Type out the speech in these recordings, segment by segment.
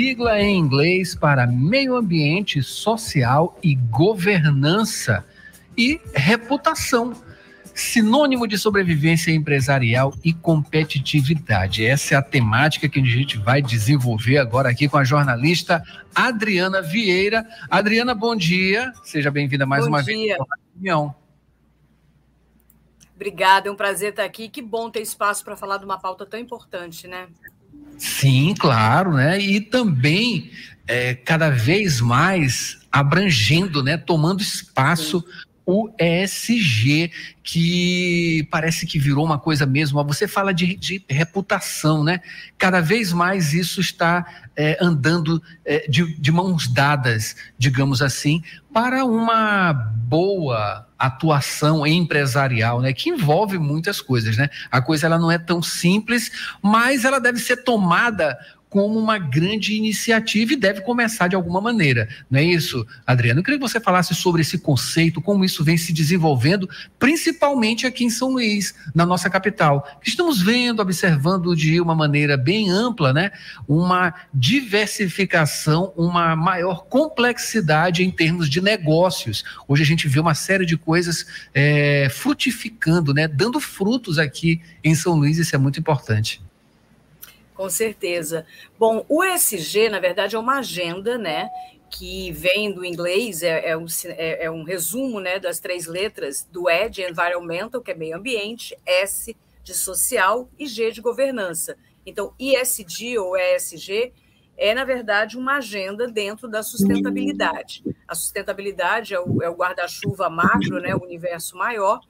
sigla em inglês para Meio Ambiente, Social e Governança e Reputação, sinônimo de sobrevivência empresarial e competitividade. Essa é a temática que a gente vai desenvolver agora aqui com a jornalista Adriana Vieira. Adriana, bom dia. Seja bem-vinda mais bom uma dia. vez reunião. Obrigada, é um prazer estar aqui. Que bom ter espaço para falar de uma pauta tão importante, né? Sim, claro, né? E também é, cada vez mais abrangendo, né? Tomando espaço Sim. O ESG, que parece que virou uma coisa mesmo. Você fala de, de reputação, né? Cada vez mais isso está é, andando é, de, de mãos dadas, digamos assim, para uma boa atuação empresarial, né, que envolve muitas coisas, né? A coisa ela não é tão simples, mas ela deve ser tomada como uma grande iniciativa e deve começar de alguma maneira. Não é isso, Adriano? Eu queria que você falasse sobre esse conceito, como isso vem se desenvolvendo, principalmente aqui em São Luís, na nossa capital. Estamos vendo, observando de uma maneira bem ampla, né, uma diversificação, uma maior complexidade em termos de negócios. Hoje a gente vê uma série de coisas é, frutificando, né, dando frutos aqui em São Luís, isso é muito importante. Com certeza. Bom, o ESG, na verdade, é uma agenda, né? Que vem do inglês, é, é, um, é, é um resumo né, das três letras do E de environmental, que é meio ambiente, S de social e G de governança. Então, ISD ou ESG é, na verdade, uma agenda dentro da sustentabilidade. A sustentabilidade é o, é o guarda-chuva macro, né, o universo maior,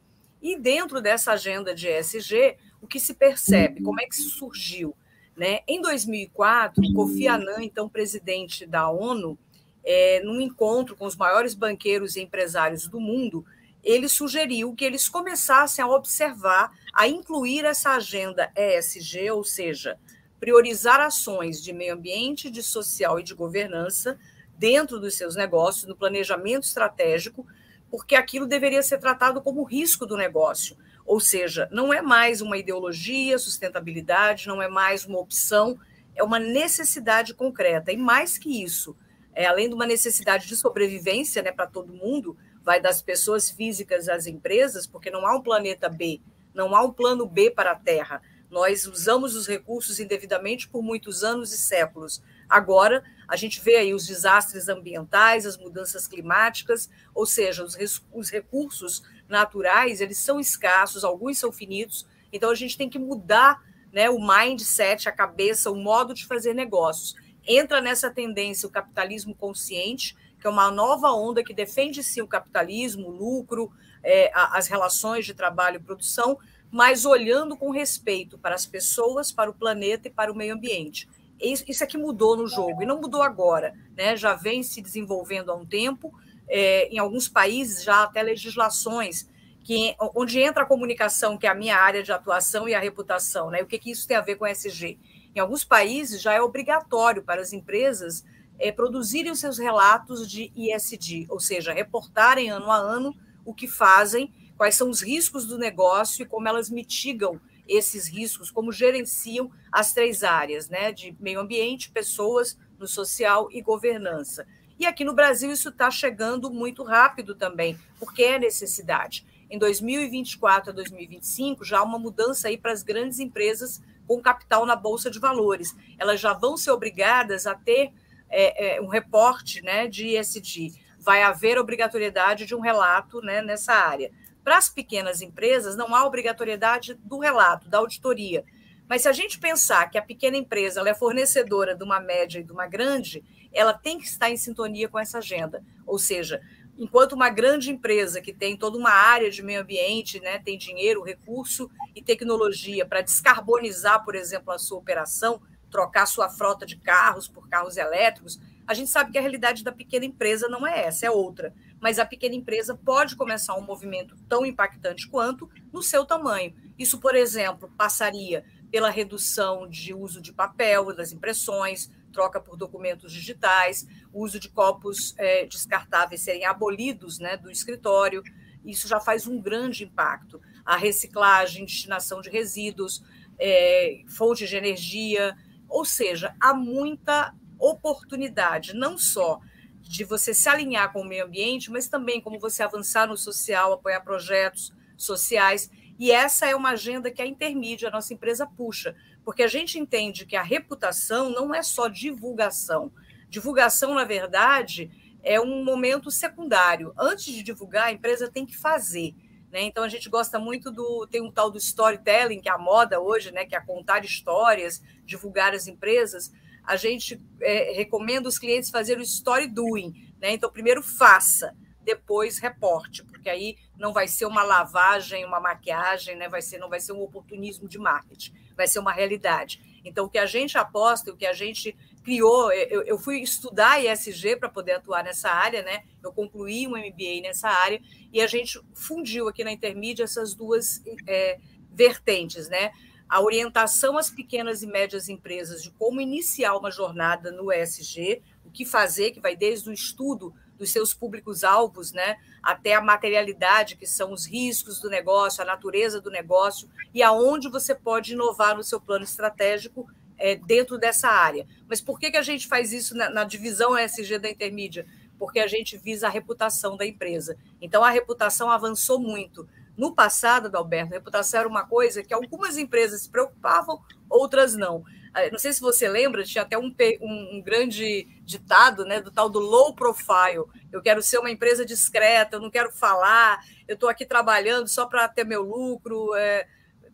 e dentro dessa agenda de ESG, o que se percebe? Como é que surgiu? Né? Em 2004, Kofi Annan, então presidente da ONU, é, num encontro com os maiores banqueiros e empresários do mundo, ele sugeriu que eles começassem a observar, a incluir essa agenda ESG, ou seja, priorizar ações de meio ambiente, de social e de governança dentro dos seus negócios, no planejamento estratégico, porque aquilo deveria ser tratado como risco do negócio. Ou seja, não é mais uma ideologia, sustentabilidade, não é mais uma opção, é uma necessidade concreta. E mais que isso, é, além de uma necessidade de sobrevivência né, para todo mundo, vai das pessoas físicas às empresas, porque não há um planeta B, não há um plano B para a Terra. Nós usamos os recursos indevidamente por muitos anos e séculos. Agora, a gente vê aí os desastres ambientais, as mudanças climáticas, ou seja, os, os recursos naturais, eles são escassos, alguns são finitos, então a gente tem que mudar né, o mindset, a cabeça, o modo de fazer negócios. Entra nessa tendência o capitalismo consciente, que é uma nova onda que defende sim o capitalismo, o lucro, é, as relações de trabalho e produção, mas olhando com respeito para as pessoas, para o planeta e para o meio ambiente. Isso aqui mudou no jogo, e não mudou agora, né? já vem se desenvolvendo há um tempo, é, em alguns países já até legislações que, onde entra a comunicação, que é a minha área de atuação, e a reputação. Né? O que, que isso tem a ver com SG? Em alguns países já é obrigatório para as empresas é, produzirem os seus relatos de ISD, ou seja, reportarem ano a ano o que fazem, quais são os riscos do negócio e como elas mitigam esses riscos, como gerenciam as três áreas, né, de meio ambiente, pessoas, no social e governança. E aqui no Brasil isso está chegando muito rápido também, porque é necessidade. Em 2024 a 2025, já há uma mudança aí para as grandes empresas com capital na Bolsa de Valores. Elas já vão ser obrigadas a ter é, é, um reporte né, de ESG. Vai haver obrigatoriedade de um relato né, nessa área. Para as pequenas empresas, não há obrigatoriedade do relato, da auditoria. Mas se a gente pensar que a pequena empresa é fornecedora de uma média e de uma grande, ela tem que estar em sintonia com essa agenda. Ou seja, enquanto uma grande empresa que tem toda uma área de meio ambiente, né, tem dinheiro, recurso e tecnologia para descarbonizar, por exemplo, a sua operação, trocar sua frota de carros por carros elétricos, A gente sabe que a realidade da pequena empresa não é essa, é outra. Mas a pequena empresa pode começar um movimento tão impactante quanto no seu tamanho. Isso, por exemplo, passaria pela redução de uso de papel das impressões, troca por documentos digitais, uso de copos é, descartáveis serem abolidos né, do escritório. Isso já faz um grande impacto. A reciclagem, destinação de resíduos, é, fontes de energia, ou seja, há muita oportunidade, não só de você se alinhar com o meio ambiente, mas também como você avançar no social, apoiar projetos sociais. E essa é uma agenda que a Intermídia, a nossa empresa, puxa, porque a gente entende que a reputação não é só divulgação. Divulgação, na verdade, é um momento secundário. Antes de divulgar, a empresa tem que fazer. Né? Então a gente gosta muito do. Tem um tal do storytelling, que é a moda hoje, né? que é contar histórias, divulgar as empresas. A gente é, recomenda os clientes fazerem o story doing. Né? Então, primeiro faça, depois reporte, porque aí não vai ser uma lavagem, uma maquiagem, né? vai ser, não vai ser um oportunismo de marketing, vai ser uma realidade. Então, o que a gente aposta, o que a gente criou, eu, eu fui estudar ESG para poder atuar nessa área, né? Eu concluí um MBA nessa área e a gente fundiu aqui na Intermídia essas duas é, vertentes, né? A orientação às pequenas e médias empresas de como iniciar uma jornada no ESG, o que fazer, que vai desde o estudo dos seus públicos-alvos, né, até a materialidade, que são os riscos do negócio, a natureza do negócio, e aonde você pode inovar no seu plano estratégico é, dentro dessa área. Mas por que, que a gente faz isso na, na divisão ESG da Intermídia? Porque a gente visa a reputação da empresa. Então, a reputação avançou muito. No passado, Adalberto, a reputação era uma coisa que algumas empresas se preocupavam, outras não. Ah, não sei se você lembra, tinha até um, um, um, grande ditado né, do tal do low profile. Eu quero ser uma empresa discreta, eu não quero falar, eu estou aqui trabalhando só para ter meu lucro. É,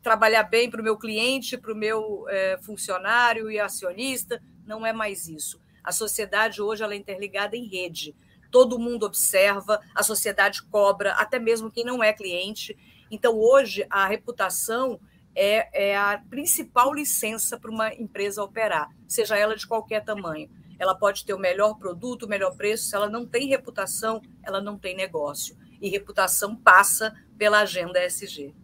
trabalhar bem para o meu cliente, para o meu é, funcionário e acionista. Não é mais isso. A sociedade hoje ela é interligada em rede. Todo mundo observa, a sociedade cobra, até mesmo quem não é cliente. Então, hoje, a reputação é, é a principal licença para uma empresa operar, seja ela de qualquer tamanho. Ela pode ter o melhor produto, o melhor preço, se ela não tem reputação, ela não tem negócio. E reputação passa pela agenda SG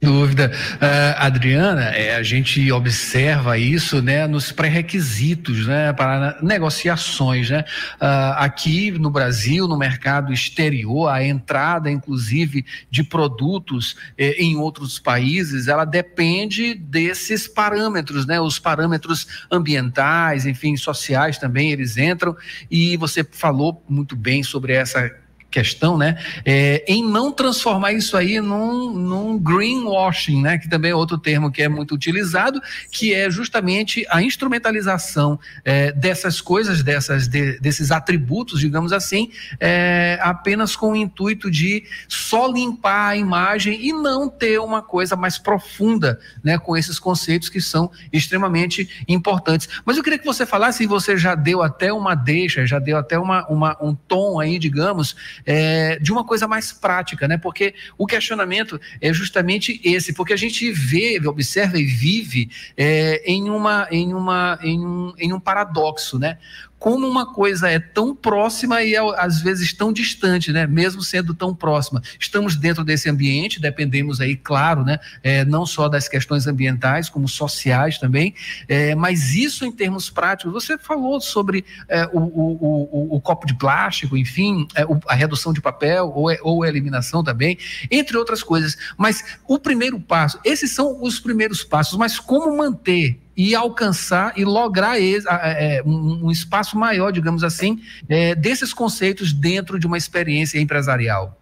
dúvida. Uh, Adriana, é, a gente observa isso né, nos pré-requisitos né, para negociações. Né? Uh, aqui no Brasil, no mercado exterior, a entrada, inclusive, de produtos eh, em outros países, ela depende desses parâmetros, né? os parâmetros ambientais, enfim, sociais também, eles entram. E você falou muito bem sobre essa questão, né, é, em não transformar isso aí num, num greenwashing, né, que também é outro termo que é muito utilizado, que é justamente a instrumentalização é, dessas coisas, dessas, de, desses atributos, digamos assim, é, apenas com o intuito de só limpar a imagem e não ter uma coisa mais profunda, né, com esses conceitos que são extremamente importantes. Mas eu queria que você falasse, e você já deu até uma deixa, já deu até uma, uma um tom aí, digamos, é, de uma coisa mais prática, né? Porque o questionamento é justamente esse, porque a gente vê, observa e vive é, em, uma, em, uma, em, um, em um paradoxo, né? Como uma coisa é tão próxima e é, às vezes tão distante, né? Mesmo sendo tão próxima. Estamos dentro desse ambiente, dependemos aí, claro, né? É, não só das questões ambientais, como sociais também, é, mas isso em termos práticos, você falou sobre é, o, o, o, o, copo de plástico, enfim, é, a redução de papel ou, é, ou a eliminação também, entre outras coisas. Mas o primeiro passo, esses são os primeiros passos, mas como manter e alcançar e lograr é, um espaço maior, digamos assim, é, desses conceitos dentro de uma experiência empresarial?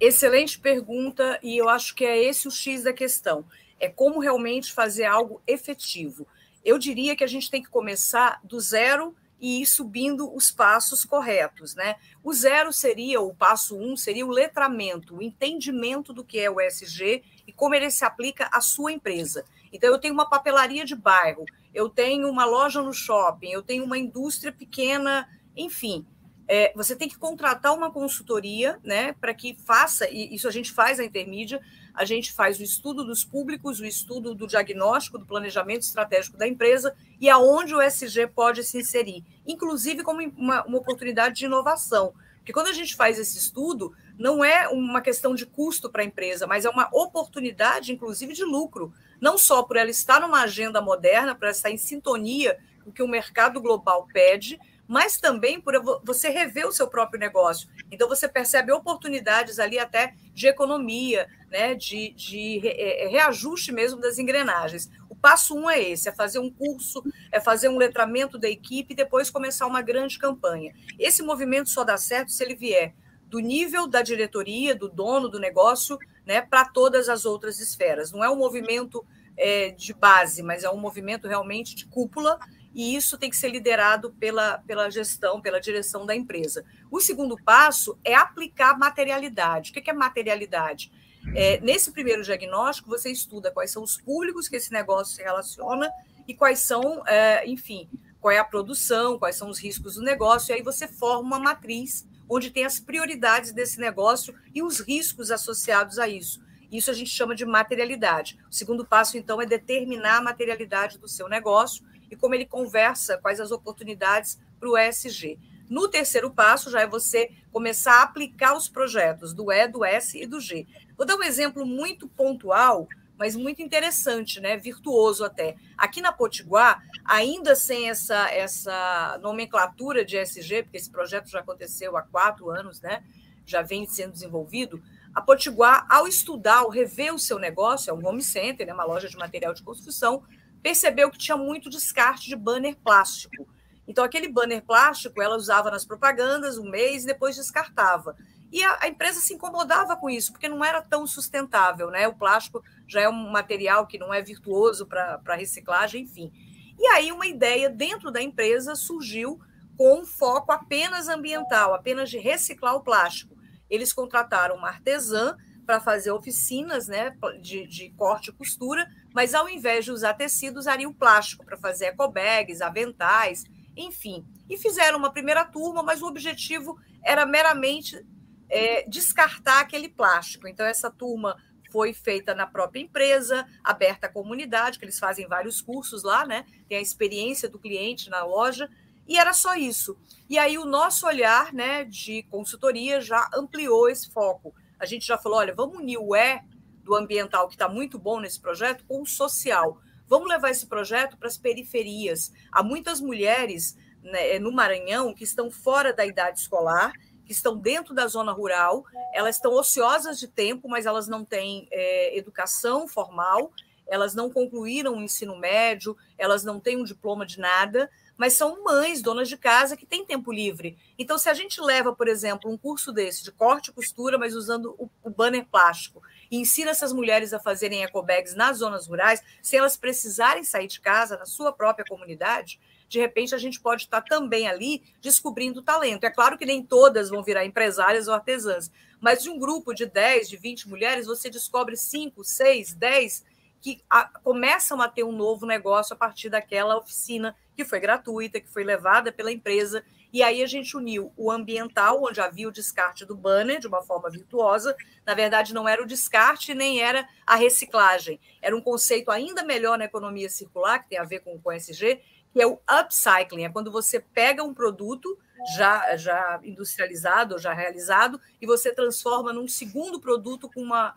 Excelente pergunta, e eu acho que é esse o X da questão. É como realmente fazer algo efetivo. Eu diria que a gente tem que começar do zero e ir subindo os passos corretos, né? O zero seria, o passo um seria o letramento, o entendimento do que é o SG e como ele se aplica à sua empresa. Então, eu tenho uma papelaria de bairro, eu tenho uma loja no shopping, eu tenho uma indústria pequena, enfim. É, você tem que contratar uma consultoria, né, para que faça, e isso a gente faz na intermídia, a gente faz o estudo dos públicos, o estudo do diagnóstico, do planejamento estratégico da empresa e aonde o SG pode se inserir, inclusive como uma, uma oportunidade de inovação. Porque quando a gente faz esse estudo, não é uma questão de custo para a empresa, mas é uma oportunidade, inclusive, de lucro. Não só por ela estar numa agenda moderna, para estar em sintonia com o que o mercado global pede, mas também por você rever o seu próprio negócio. Então, você percebe oportunidades ali até de economia, né, de, de é, é, reajuste mesmo das engrenagens. O passo um é esse: é fazer um curso, é fazer um letramento da equipe e depois começar uma grande campanha. Esse movimento só dá certo se ele vier do nível da diretoria, do dono do negócio, né, para todas as outras esferas. Não é um movimento é, de base, mas é um movimento realmente de cúpula e isso tem que ser liderado pela, pela gestão, pela direção da empresa. O segundo passo é aplicar materialidade. O que é materialidade? É, nesse primeiro diagnóstico, você estuda quais são os públicos que esse negócio se relaciona e quais são, é, enfim, qual é a produção, quais são os riscos do negócio, e aí você forma uma matriz onde tem as prioridades desse negócio e os riscos associados a isso. Isso a gente chama de materialidade. O segundo passo, então, é determinar a materialidade do seu negócio e como ele conversa, quais as oportunidades para o ESG. No terceiro passo, já é você começar a aplicar os projetos do E, do S e do G. Vou dar um exemplo muito pontual, mas muito interessante, né? virtuoso até. Aqui na Potiguar, ainda sem essa, essa nomenclatura de ESG, porque esse projeto já aconteceu há quatro anos, né? já vem sendo desenvolvido, a Potiguar, ao estudar, ao rever o seu negócio, é um home center, né? uma loja de material de construção, percebeu que tinha muito descarte de banner plástico. Então, aquele banner plástico ela usava nas propagandas um mês e depois descartava. E a, a, empresa se incomodava com isso, porque não era tão sustentável, né? O plástico já é um material que não é virtuoso para reciclagem, enfim. E aí, uma ideia dentro da empresa surgiu com um foco apenas ambiental, apenas de reciclar o plástico. Eles contrataram uma artesã para fazer oficinas né, de, de, corte e costura, mas ao invés de usar tecido, usariam plástico para fazer ecobags, aventais, enfim. E fizeram uma primeira turma, mas o objetivo era meramente é, descartar aquele plástico. Então, essa turma foi feita na própria empresa, aberta à comunidade, que eles fazem vários cursos lá, né? Tem a experiência do cliente na loja, e era só isso. E aí o nosso olhar né, de consultoria já ampliou esse foco a gente já falou: olha, vamos unir o E do ambiental, que está muito bom nesse projeto, com o social. Vamos levar esse projeto para as periferias. Há muitas mulheres né, no Maranhão que estão fora da idade escolar, que estão dentro da zona rural, elas estão ociosas de tempo, mas elas não têm é, educação formal, elas não concluíram o ensino médio, elas não têm um diploma de nada, mas são mães, donas de casa, que têm tempo livre. Então, se a gente leva, por exemplo, um curso desse de corte e costura, mas usando o, o banner plástico, e ensina essas mulheres a fazerem ecobags nas zonas rurais, sem elas precisarem sair de casa, na sua própria comunidade, de repente a gente pode estar também ali descobrindo talento. É claro que nem todas vão virar empresárias ou artesãs, mas de um grupo de 10, de 20 mulheres, você descobre 5, 6, 10 que a, começam a ter um novo negócio a partir daquela oficina que foi gratuita, que foi levada pela empresa. E aí a gente uniu o ambiental, onde havia o descarte do banner de uma forma virtuosa. Na verdade, não era o descarte nem era a reciclagem. Era um conceito ainda melhor na economia circular, que tem a ver com o ESG, que é o upcycling. É quando você pega um produto já, já industrializado, já realizado, e você transforma num segundo produto com uma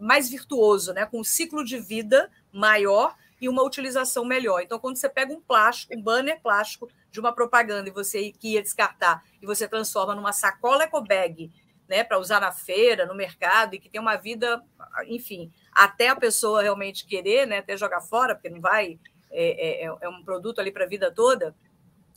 mais virtuoso, né? com um ciclo de vida maior e uma utilização melhor. Então, quando você pega um plástico, um banner plástico de uma propaganda e você que ia descartar e você transforma numa sacola ecobag, né, para usar na feira, no mercado e que tem uma vida, enfim, até a pessoa realmente querer, né, até jogar fora, porque não vai é, é, é um produto ali para a vida toda,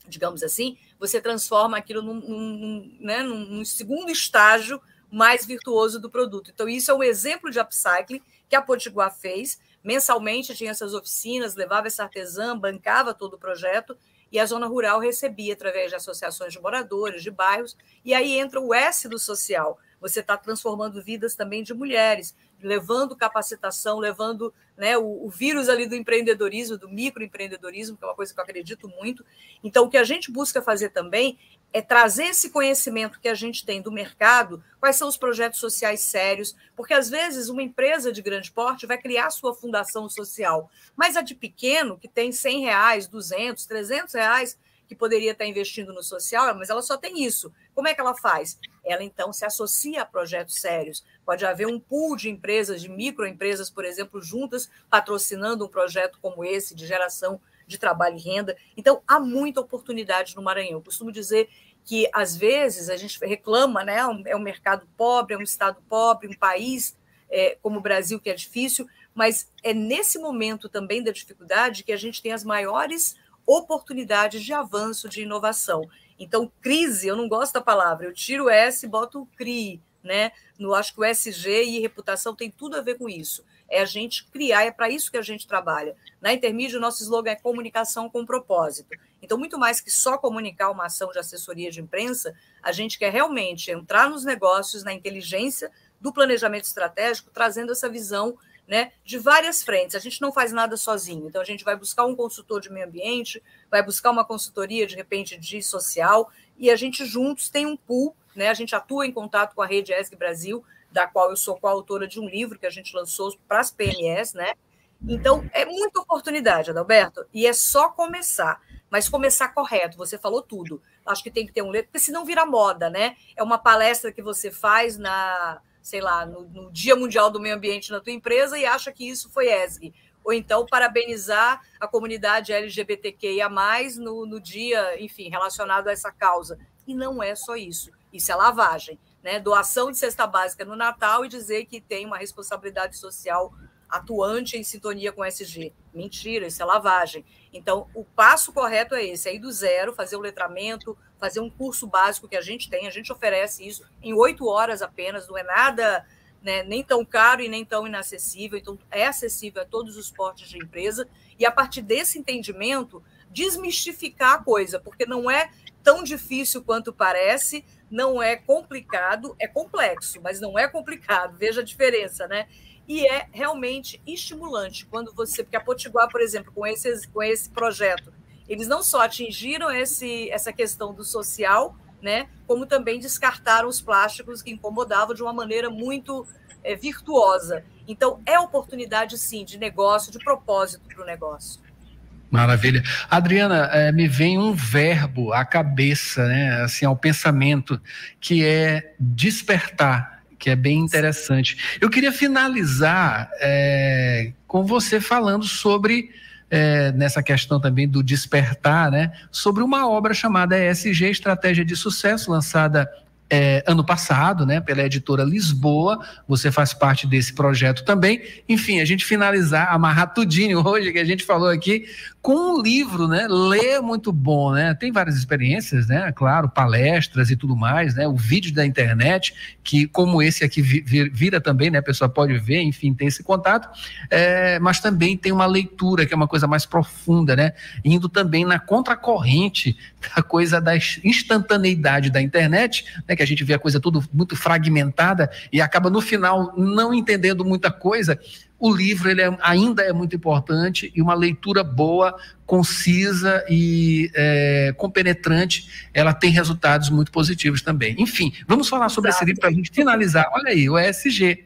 digamos assim, você transforma aquilo num, num, né, num segundo estágio mais virtuoso do produto. Então, isso é um exemplo de upcycling que a Potiguar fez. Mensalmente tinha essas oficinas, levava essa artesã, bancava todo o projeto, e a zona rural recebia através de associações de moradores, de bairros, e aí entra o S do social. Você está transformando vidas também de mulheres, levando capacitação, levando né, o, o, vírus ali do empreendedorismo, do microempreendedorismo, que é uma coisa que eu acredito muito. Então, o que a gente busca fazer também é trazer esse conhecimento que a gente tem do mercado, quais são os projetos sociais sérios, porque às vezes uma empresa de grande porte vai criar sua fundação social, mas a de pequeno, que tem 100 reais, 200, 300 reais, que poderia estar investindo no social, mas ela só tem isso. Como é que ela faz? Ela então se associa a projetos sérios. Pode haver um pool de empresas, de microempresas, por exemplo, juntas, patrocinando um projeto como esse de geração de trabalho e renda. Então, há muita oportunidade no Maranhão. Eu costumo dizer que, às vezes, a gente reclama, né? É um mercado pobre, é um estado pobre, um país é, como o Brasil que é difícil, mas é nesse momento também da dificuldade que a gente tem as maiores oportunidades de avanço, de inovação. Então, crise, eu não gosto da palavra, eu tiro o S e boto o CRI, né? No, acho que o SG e reputação tem tudo a ver com isso é a gente criar, é para isso que a gente trabalha. Na Intermídia, o nosso slogan é comunicação com propósito. Então, muito mais que só comunicar uma ação de assessoria de imprensa, a gente quer realmente entrar nos negócios, na inteligência do planejamento estratégico, trazendo essa visão né, de várias frentes. A gente não faz nada sozinho. Então, a gente vai buscar um consultor de meio ambiente, vai buscar uma consultoria, de repente, de social, e a gente juntos tem um pool, né, a gente atua em contato com a rede ESG Brasil, da qual eu sou coautora de um livro que a gente lançou para as PMS, né? Então, é muita oportunidade, Adalberto, e é só começar, mas começar correto. Você falou tudo. Acho que tem que ter um letra, porque senão vira moda, né? É uma palestra que você faz na, sei lá, no, no Dia Mundial do Meio Ambiente na tua empresa e acha que isso foi ESG. Ou então parabenizar a comunidade LGBTQIA, no, no dia, enfim, relacionado a essa causa. E não é só isso. Isso é lavagem né, doação de cesta básica no Natal e dizer que tem uma responsabilidade social atuante em sintonia com o SG. Mentira, isso é lavagem. Então, o passo correto é esse, é ir do zero, fazer o letramento, fazer um curso básico que a gente tem, a gente oferece isso em oito horas apenas, não é nada né, nem tão caro e nem tão inacessível, então é acessível a todos os portes de empresa, e a partir desse entendimento, desmistificar a coisa, porque não é tão difícil quanto parece, não é complicado, é complexo, mas não é complicado. Veja a diferença, né? E é realmente estimulante quando você, porque a Potiguar, por exemplo, com esse, com esse projeto, eles não só atingiram esse, essa questão do social, né, como também descartaram os plásticos que incomodavam de uma maneira muito é, virtuosa. Então, é oportunidade, sim, de negócio, de propósito para o negócio. Maravilha. Adriana, é, me vem um verbo à cabeça, né, assim, ao pensamento, que é despertar, que é bem interessante. Eu queria finalizar é, com você falando sobre, é, nessa questão também do despertar, né, sobre uma obra chamada ESG, Estratégia de Sucesso, lançada é, ano passado, né, pela editora Lisboa. Você faz parte desse projeto também. Enfim, a gente finalizar, amarrar tudinho hoje que a gente falou aqui com um livro, né? Ler é muito bom, né? Tem várias experiências, né? Claro, palestras e tudo mais, né? O vídeo da internet, que como esse aqui vira também, né? A pessoa pode ver, enfim, tem esse contato. É, mas também tem uma leitura, que é uma coisa mais profunda, né? Indo também na contracorrente da coisa da instantaneidade da internet, né? Que a gente vê a coisa tudo muito fragmentada e acaba no final não entendendo muita coisa o livro ele é, ainda é muito importante e uma leitura boa, concisa e é, compenetrante, ela tem resultados muito positivos também. Enfim, vamos falar sobre Exato. esse livro para a gente finalizar. Olha aí, o ESG.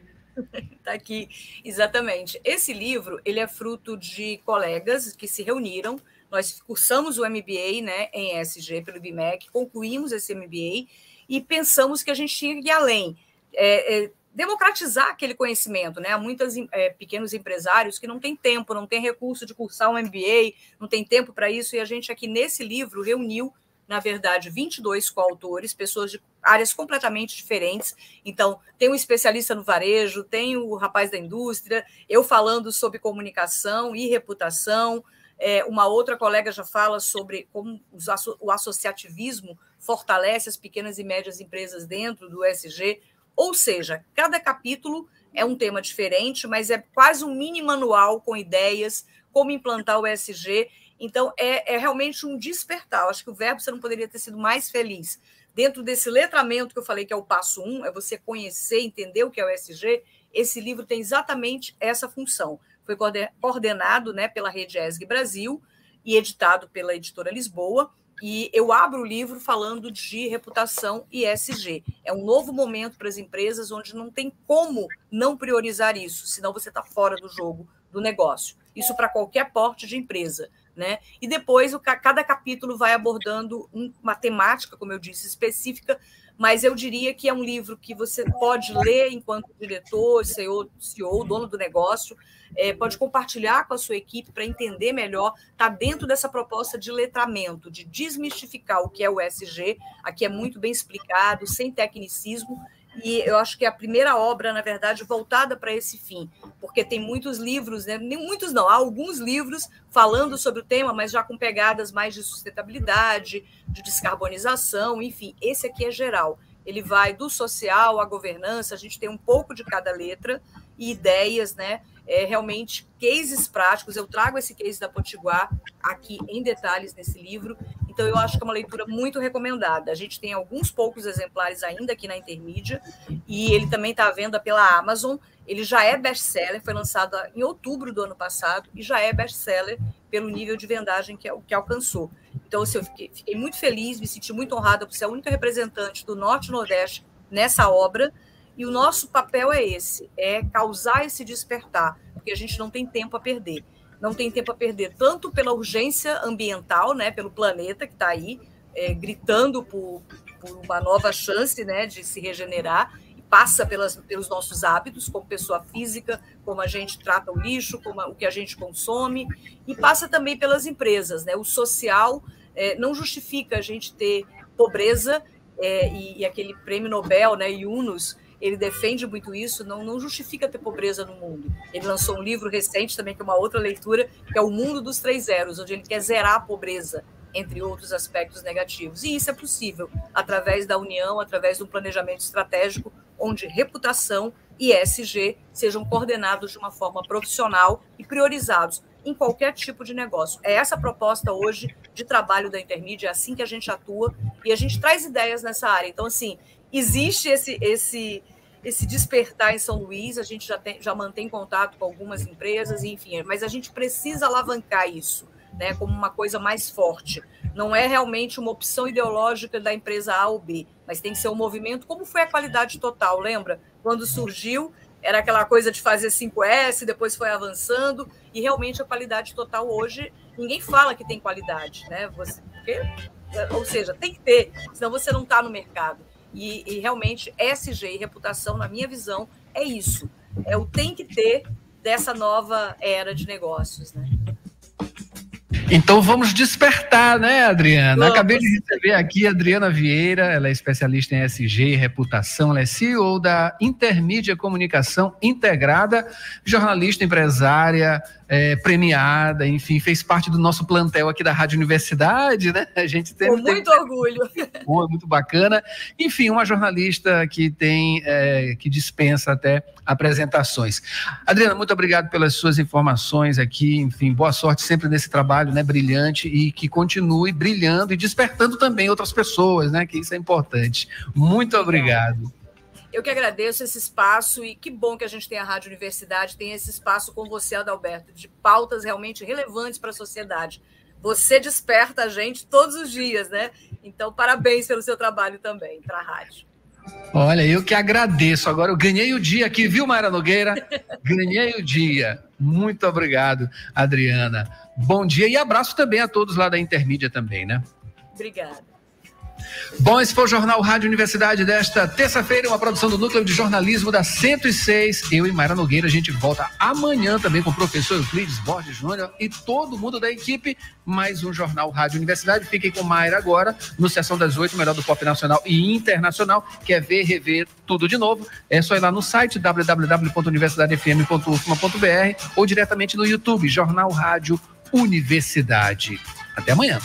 Está aqui, exatamente. Esse livro ele é fruto de colegas que se reuniram. Nós cursamos o MBA né, em ESG pelo BIMEC, concluímos esse MBA e pensamos que a gente tinha que ir além. É, é, democratizar aquele conhecimento, né? Há muitos é, pequenos empresários que não têm tempo, não têm recurso de cursar um MBA, não tem tempo para isso, e a gente aqui nesse livro reuniu, na verdade, 22 coautores, pessoas de áreas completamente diferentes. Então, tem um especialista no varejo, tem o rapaz da indústria, eu falando sobre comunicação e reputação, é, uma outra colega já fala sobre como o associativismo fortalece as pequenas e médias empresas dentro do SG, ou seja, cada capítulo é um tema diferente, mas é quase um mini manual com ideias, como implantar o ESG. Então, é, é realmente um despertar. Acho que o verbo você não poderia ter sido mais feliz. Dentro desse letramento que eu falei que é o passo um, é você conhecer, entender o que é o ESG, esse livro tem exatamente essa função. Foi coordenado né, pela Rede ESG Brasil e editado pela editora Lisboa E eu abro o livro falando de reputação e ESG. É um novo momento para as empresas onde não tem como não priorizar isso, senão você está fora do jogo do negócio. Isso para qualquer porte de empresa. Né? E depois o, cada capítulo vai abordando uma temática, como eu disse, específica, mas eu diria que é um livro que você pode ler enquanto diretor, CEO, CEO dono do negócio, é, pode compartilhar com a sua equipe para entender melhor, está dentro dessa proposta de letramento, de desmistificar o que é o SG, aqui é muito bem explicado, sem tecnicismo, e eu acho que é a primeira obra, na verdade, voltada para esse fim, porque tem muitos livros, né? Muitos não, há alguns livros falando sobre o tema, mas já com pegadas mais de sustentabilidade, de descarbonização, enfim, esse aqui é geral. Ele vai do social à governança, a gente tem um pouco de cada letra e ideias, né? É, realmente cases práticos. Eu trago esse case da Potiguar aqui em detalhes nesse livro então, eu acho que é uma leitura muito recomendada. A gente tem alguns poucos exemplares ainda aqui na Intermídia, e ele também está à venda pela Amazon. Ele já é best-seller, foi lançado em outubro do ano passado, e já é best-seller pelo nível de vendagem que, que alcançou. Então, assim, eu fiquei, fiquei muito feliz, me senti muito honrada por ser a única representante do Norte e Nordeste nessa obra, e o nosso papel é esse, é causar esse despertar, porque a gente não tem tempo a perder não tem tempo a perder, tanto pela urgência ambiental, né, pelo planeta que está aí, é, gritando por, por, uma nova chance né, de se regenerar, e passa pelas, pelos nossos hábitos, como pessoa física, como a gente trata o lixo, como o que a gente consome, e passa também pelas empresas. Né? O social é, não justifica a gente ter pobreza, é, e, e, aquele prêmio Nobel, né, Yunus, ele defende muito isso, não, não justifica ter pobreza no mundo. Ele lançou um livro recente também, que é uma outra leitura, que é O Mundo dos Três Zeros, onde ele quer zerar a pobreza, entre outros aspectos negativos. E isso é possível através da união, através do planejamento estratégico, onde reputação e ESG sejam coordenados de uma forma profissional e priorizados em qualquer tipo de negócio. É essa a proposta hoje de trabalho da Intermídia, é assim que a gente atua e a gente traz ideias nessa área. Então, assim, existe esse, esse, esse despertar em São Luís, a gente já, tem, já mantém contato com algumas empresas, enfim, mas a gente precisa alavancar isso né, como uma coisa mais forte. Não é realmente uma opção ideológica da empresa A ou B, mas tem que ser um movimento, como foi a qualidade total, lembra? Quando surgiu, era aquela coisa de fazer 5S, depois foi avançando, e realmente a qualidade total hoje, ninguém fala que tem qualidade, né? Você, porque, ou seja, tem que ter, senão você não está no mercado. E, e realmente, SG e reputação, na minha visão, é isso. É o tem que ter dessa nova era de negócios, né? Então vamos despertar, né, Adriana? Vamos. Acabei de receber aqui a Adriana Vieira, ela é especialista em SG e reputação, ela é CEO da Intermídia Comunicação Integrada, jornalista, empresária, é, premiada, enfim, fez parte do nosso plantel aqui da Rádio Universidade, né? A gente tem. Com muito tem... orgulho. Boa, muito bacana. Enfim, uma jornalista que tem, é, que dispensa até apresentações. Adriana, muito obrigado pelas suas informações aqui. Enfim, boa sorte sempre nesse trabalho, né? Brilhante e que continue brilhando e despertando também outras pessoas, né? Que isso é importante. Muito obrigado. Eu que agradeço esse espaço e que bom que a gente tem a Rádio Universidade, tem esse espaço com você, Adalberto, de pautas realmente relevantes para a sociedade. Você desperta a gente todos os dias, né? Então, parabéns pelo seu trabalho também para a rádio. Olha, eu que agradeço. Agora eu ganhei o dia aqui, viu, Mayra Nogueira? ganhei o dia. Muito obrigado, Adriana. Bom dia e abraço também a todos lá da Intermídia também, né? Obrigada. Bom, esse foi o Jornal Rádio Universidade desta terça-feira, uma produção do Núcleo de Jornalismo da 106. Eu e Mayra Nogueira, a gente volta amanhã também com o professor Euclides Borges Júnior e todo mundo da equipe. Mais um Jornal Rádio Universidade. Fiquem com Mayra agora, no Sessão das Oito, melhor do pop nacional e internacional. Quer ver, rever tudo de novo? É só ir lá no site www.universidadefm.ufma.br ou diretamente no YouTube, Jornal Rádio Universidade. Até amanhã.